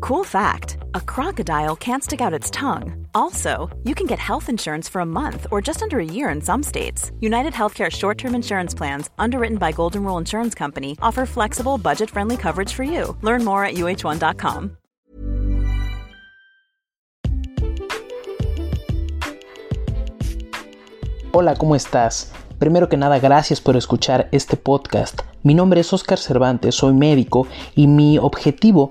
Cool fact a crocodile can't stick out its tongue. Also, you can get health insurance for a month or just under a year in some states. United Healthcare short term insurance plans, underwritten by Golden Rule Insurance Company, offer flexible, budget friendly coverage for you. Learn more at uh1.com. Hola, ¿cómo estás? Primero que nada, gracias por escuchar este podcast. Mi nombre es Oscar Cervantes, soy médico y mi objetivo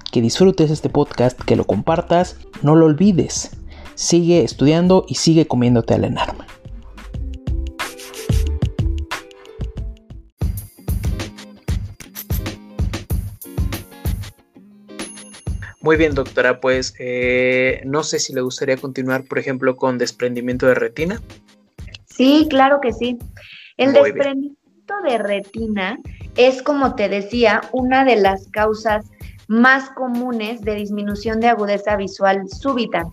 que disfrutes este podcast, que lo compartas, no lo olvides. Sigue estudiando y sigue comiéndote al enarma. Muy bien, doctora, pues eh, no sé si le gustaría continuar, por ejemplo, con desprendimiento de retina. Sí, claro que sí. El desprendimiento de retina es, como te decía, una de las causas más comunes de disminución de agudeza visual súbita.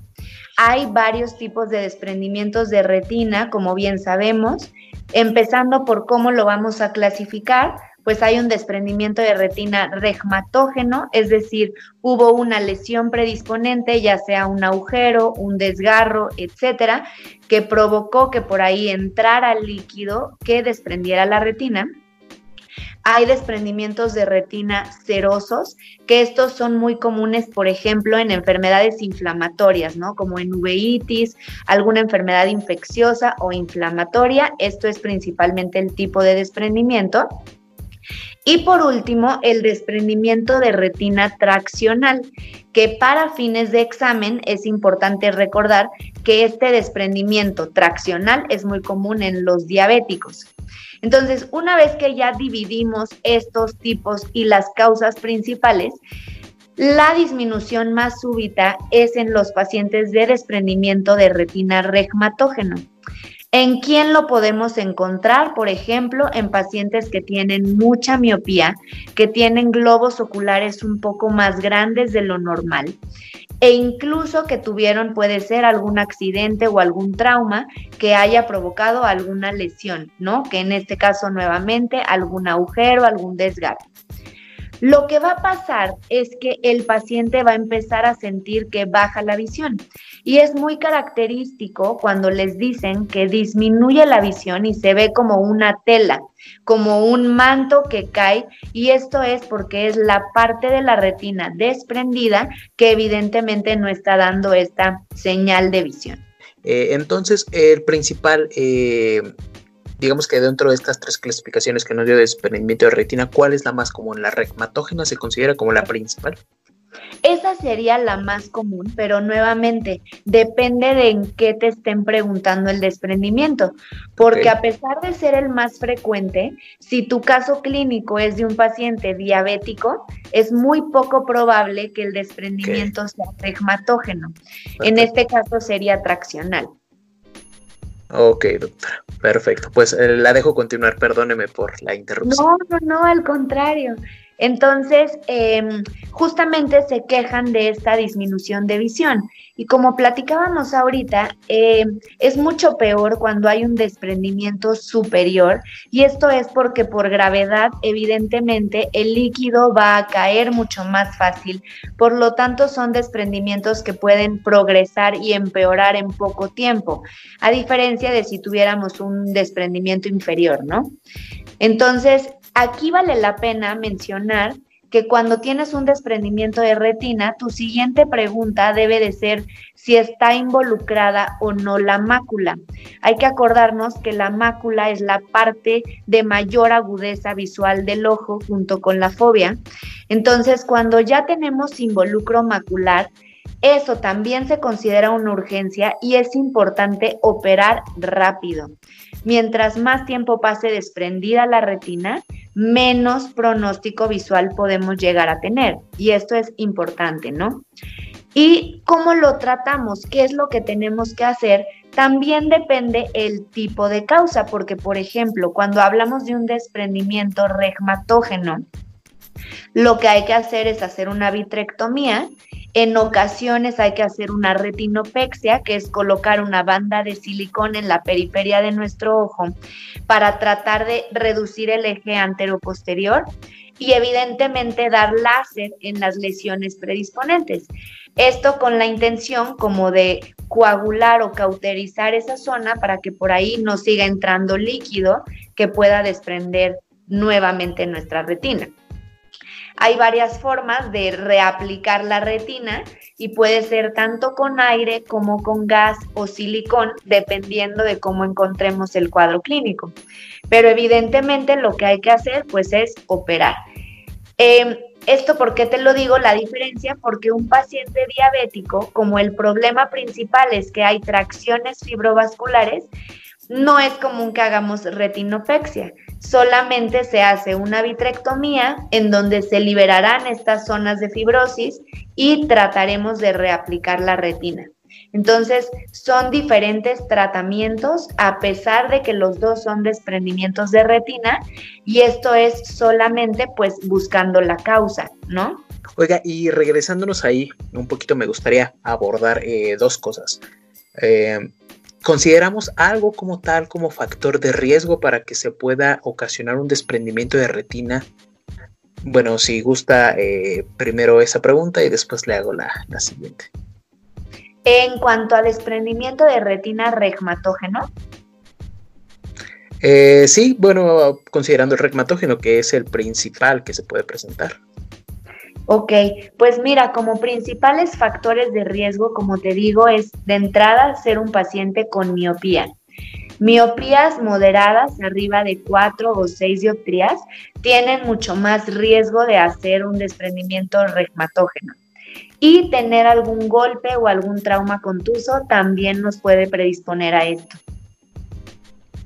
Hay varios tipos de desprendimientos de retina, como bien sabemos, empezando por cómo lo vamos a clasificar, pues hay un desprendimiento de retina regmatógeno, es decir, hubo una lesión predisponente, ya sea un agujero, un desgarro, etcétera, que provocó que por ahí entrara líquido que desprendiera la retina. Hay desprendimientos de retina serosos, que estos son muy comunes, por ejemplo, en enfermedades inflamatorias, ¿no? Como en uveitis, alguna enfermedad infecciosa o inflamatoria. Esto es principalmente el tipo de desprendimiento. Y por último, el desprendimiento de retina traccional, que para fines de examen es importante recordar que este desprendimiento traccional es muy común en los diabéticos. Entonces, una vez que ya dividimos estos tipos y las causas principales, la disminución más súbita es en los pacientes de desprendimiento de retina regmatógeno. ¿En quién lo podemos encontrar? Por ejemplo, en pacientes que tienen mucha miopía, que tienen globos oculares un poco más grandes de lo normal e incluso que tuvieron puede ser algún accidente o algún trauma que haya provocado alguna lesión, ¿no? Que en este caso nuevamente algún agujero, algún desgarro. Lo que va a pasar es que el paciente va a empezar a sentir que baja la visión y es muy característico cuando les dicen que disminuye la visión y se ve como una tela, como un manto que cae y esto es porque es la parte de la retina desprendida que evidentemente no está dando esta señal de visión. Eh, entonces, el principal eh, digamos que dentro de estas tres clasificaciones que nos dio de desprendimiento de retina, ¿cuál es la más común? ¿La regmatógena se considera como la principal? Esa sería la más común, pero nuevamente depende de en qué te estén preguntando el desprendimiento, porque a pesar de ser el más frecuente, si tu caso clínico es de un paciente diabético, es muy poco probable que el desprendimiento sea regmatógeno. En este caso sería traccional. Ok, doctora. Perfecto. Pues eh, la dejo continuar. Perdóneme por la interrupción. No, no, no, al contrario. Entonces, em, justamente se quejan de esta disminución de visión. Y como platicábamos ahorita, em, es mucho peor cuando hay un desprendimiento superior y esto es porque por gravedad, evidentemente, el líquido va a caer mucho más fácil. Por lo tanto, son desprendimientos que pueden progresar y empeorar en poco tiempo, a diferencia de si tuviéramos un desprendimiento inferior, ¿no? Entonces, aquí vale la pena mencionar que cuando tienes un desprendimiento de retina, tu siguiente pregunta debe de ser si está involucrada o no la mácula. Hay que acordarnos que la mácula es la parte de mayor agudeza visual del ojo junto con la fobia. Entonces, cuando ya tenemos involucro macular, eso también se considera una urgencia y es importante operar rápido. Mientras más tiempo pase desprendida la retina, menos pronóstico visual podemos llegar a tener. Y esto es importante, ¿no? Y cómo lo tratamos, qué es lo que tenemos que hacer, también depende el tipo de causa, porque por ejemplo, cuando hablamos de un desprendimiento regmatógeno, lo que hay que hacer es hacer una vitrectomía. En ocasiones hay que hacer una retinopexia, que es colocar una banda de silicón en la periferia de nuestro ojo para tratar de reducir el eje anteroposterior y evidentemente dar láser en las lesiones predisponentes. Esto con la intención como de coagular o cauterizar esa zona para que por ahí no siga entrando líquido que pueda desprender nuevamente nuestra retina. Hay varias formas de reaplicar la retina y puede ser tanto con aire como con gas o silicón, dependiendo de cómo encontremos el cuadro clínico. Pero evidentemente lo que hay que hacer pues es operar. Em, esto, ¿por qué te lo digo? La diferencia, porque un paciente diabético, como el problema principal es que hay tracciones fibrovasculares, no es común que hagamos retinopexia. Solamente se hace una vitrectomía en donde se liberarán estas zonas de fibrosis y trataremos de reaplicar la retina. Entonces, son diferentes tratamientos a pesar de que los dos son desprendimientos de retina y esto es solamente pues buscando la causa, ¿no? Oiga, y regresándonos ahí, un poquito me gustaría abordar eh, dos cosas. Eh, ¿Consideramos algo como tal como factor de riesgo para que se pueda ocasionar un desprendimiento de retina? Bueno, si gusta, eh, primero esa pregunta y después le hago la, siguiente. En cuanto a desprendimiento de retina regmatógeno. Eh, sí, bueno, considerando el regmatógeno, que es el principal que se puede presentar. Ok, pues mira, como principales factores de riesgo, como te digo, es de entrada ser un paciente con miopía. Miopías moderadas, arriba de 4 o 6 dioptrías, tienen mucho más riesgo de hacer un desprendimiento regmatógeno. Y tener algún golpe o algún trauma contuso también nos puede predisponer a esto.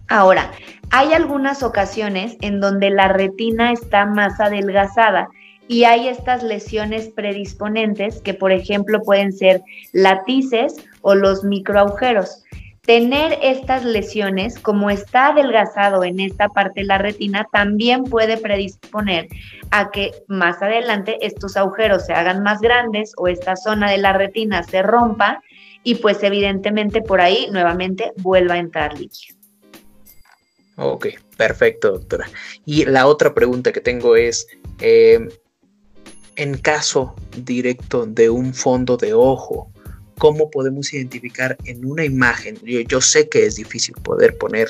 Ahora, hay algunas ocasiones en donde la retina está más adelgazada y hay estas lesiones predisponentes que, por ejemplo, pueden ser latices o los microagujeros. Tener estas lesiones, como está adelgazado en esta parte de la retina, también puede predisponer a que más adelante estos agujeros se hagan más grandes o esta zona de la retina se rompa y pues evidentemente por ahí nuevamente vuelva a entrar líquido. Ok, perfecto, doctora. Y la otra pregunta que tengo es, eh, en caso directo de un fondo de ojo, ¿cómo podemos identificar en una imagen? Yo, sé que es difícil poder poner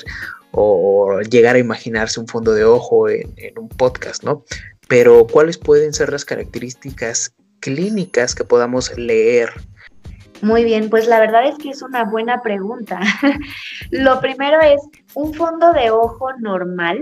o, llegar a imaginarse un fondo de ojo en, un podcast, ¿no? Pero ¿cuáles pueden ser las características clínicas que podamos leer muy bien, pues la verdad es que es una buena pregunta. Lo primero es, un fondo de ojo normal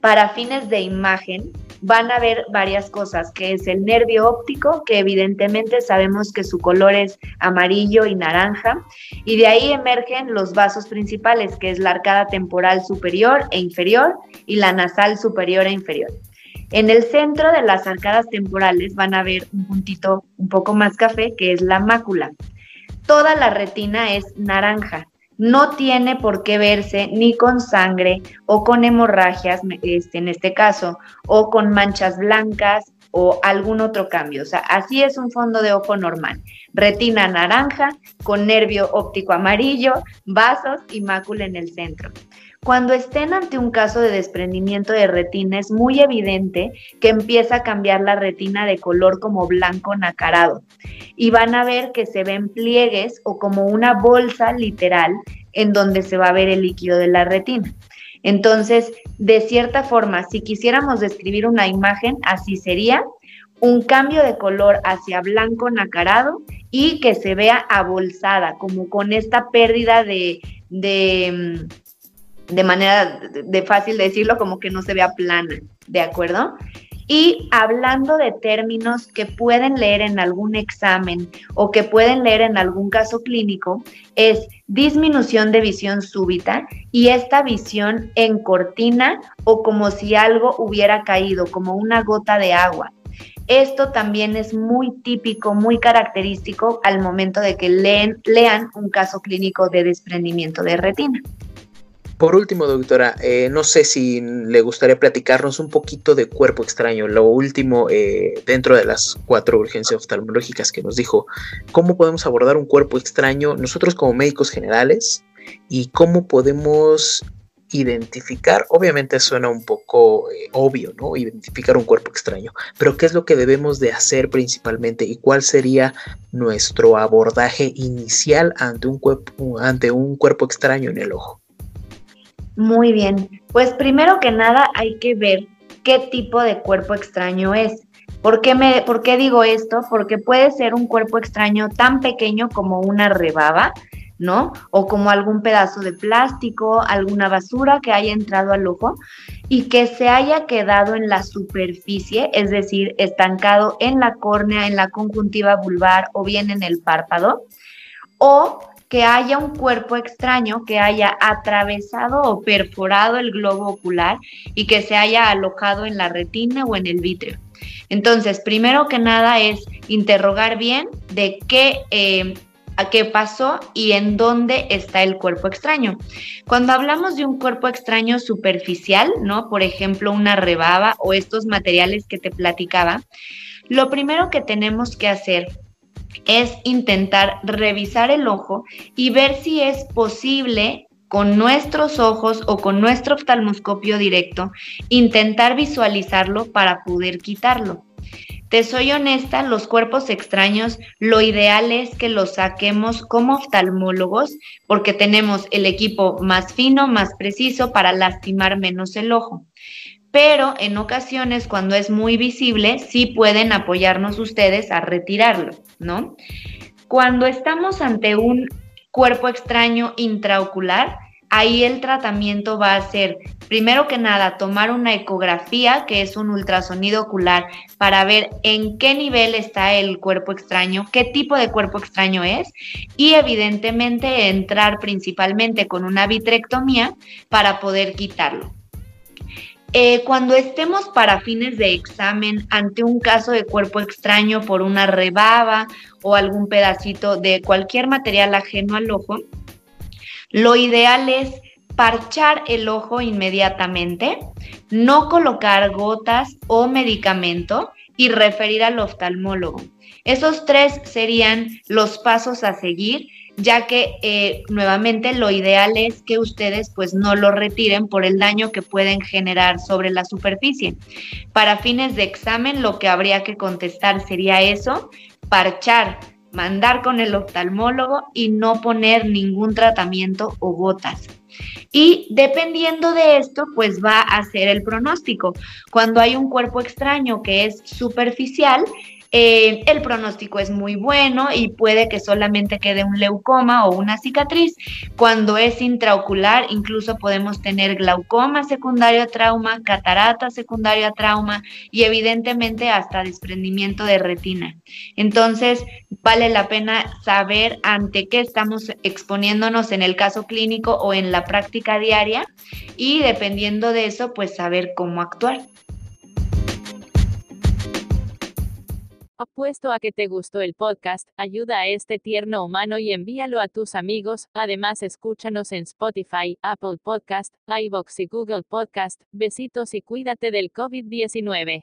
para fines de imagen van a ver varias cosas, que es el nervio óptico, que evidentemente sabemos que su color es amarillo y naranja, y de ahí emergen los vasos principales, que es la arcada temporal superior e inferior y la nasal superior e inferior. En el centro de las arcadas temporales van a ver un puntito un poco más café, que es la mácula. Toda la retina es naranja, no tiene por qué verse ni con sangre o con hemorragias, este, en este caso, o con manchas blancas o algún otro cambio. O sea, así es un fondo de ojo normal. Retina naranja, con nervio óptico amarillo, vasos y mácula en el centro. Cuando estén ante un caso de desprendimiento de retina, es muy evidente que empieza a cambiar la retina de color como blanco nacarado y van a ver que se ven pliegues o como una bolsa literal en donde se va a ver el líquido de la retina. Entonces, de cierta forma, si quisiéramos describir una imagen, así sería un cambio de color hacia blanco nacarado y que se vea abolsada, como con esta pérdida de, de mm, de manera de fácil decirlo, como que no se vea plana, ¿de acuerdo? Y hablando de términos que pueden leer en algún examen o que pueden leer en algún caso clínico, es disminución de visión súbita y esta visión en cortina o como si algo hubiera caído, como una gota de agua. Esto también es muy típico, muy característico al momento de que leen, lean un caso clínico de desprendimiento de retina. Por último, doctora, eh, no sé si le gustaría platicarnos un poquito de cuerpo extraño, lo último eh, dentro de las cuatro urgencias oftalmológicas que nos dijo, ¿cómo podemos abordar un cuerpo extraño nosotros como médicos generales y cómo podemos identificar, obviamente suena un poco eh, obvio, ¿no? Identificar un cuerpo extraño, pero ¿qué es lo que debemos de hacer principalmente y cuál sería nuestro abordaje inicial ante un, ante un cuerpo extraño en el ojo? Muy bien, pues primero que nada hay que ver qué tipo de cuerpo extraño es. ¿Por qué, me, ¿Por qué digo esto? Porque puede ser un cuerpo extraño tan pequeño como una rebaba, ¿no? O como algún pedazo de plástico, alguna basura que haya entrado al ojo y que se haya quedado en la superficie, es decir, estancado en la córnea, en la conjuntiva vulvar o bien en el párpado, o que haya un cuerpo extraño que haya atravesado o perforado el globo ocular y que se haya alojado en la retina o en el vítreo. Entonces, primero que nada es interrogar bien de qué, eh, a qué pasó y en dónde está el cuerpo extraño. Cuando hablamos de un cuerpo extraño superficial, ¿no? Por ejemplo, una rebaba o estos materiales que te platicaba, lo primero que tenemos que hacer es intentar revisar el ojo y ver si es posible con nuestros ojos o con nuestro oftalmoscopio directo, intentar visualizarlo para poder quitarlo. Te soy honesta, los cuerpos extraños, lo ideal es que los saquemos como oftalmólogos porque tenemos el equipo más fino, más preciso para lastimar menos el ojo pero en ocasiones cuando es muy visible, sí pueden apoyarnos ustedes a retirarlo, ¿no? Cuando estamos ante un cuerpo extraño intraocular, ahí el tratamiento va a ser, primero que nada, tomar una ecografía, que es un ultrasonido ocular, para ver en qué nivel está el cuerpo extraño, qué tipo de cuerpo extraño es, y evidentemente entrar principalmente con una vitrectomía para poder quitarlo. Eh, cuando estemos para fines de examen ante un caso de cuerpo extraño por una rebaba o algún pedacito de cualquier material ajeno al ojo, lo ideal es parchar el ojo inmediatamente, no colocar gotas o medicamento y referir al oftalmólogo. Esos tres serían los pasos a seguir ya que eh, nuevamente lo ideal es que ustedes pues no lo retiren por el daño que pueden generar sobre la superficie. Para fines de examen lo que habría que contestar sería eso, parchar, mandar con el oftalmólogo y no poner ningún tratamiento o gotas. Y dependiendo de esto, pues va a ser el pronóstico. Cuando hay un cuerpo extraño que es superficial, eh, el pronóstico es muy bueno y puede que solamente quede un leucoma o una cicatriz. Cuando es intraocular, incluso podemos tener glaucoma secundario a trauma, catarata secundario a trauma y evidentemente hasta desprendimiento de retina. Entonces, vale la pena saber ante qué estamos exponiéndonos en el caso clínico o en la práctica diaria y dependiendo de eso, pues saber cómo actuar. Apuesto a que te gustó el podcast, ayuda a este tierno humano y envíalo a tus amigos. Además, escúchanos en Spotify, Apple Podcast, iBox y Google Podcast. Besitos y cuídate del COVID-19.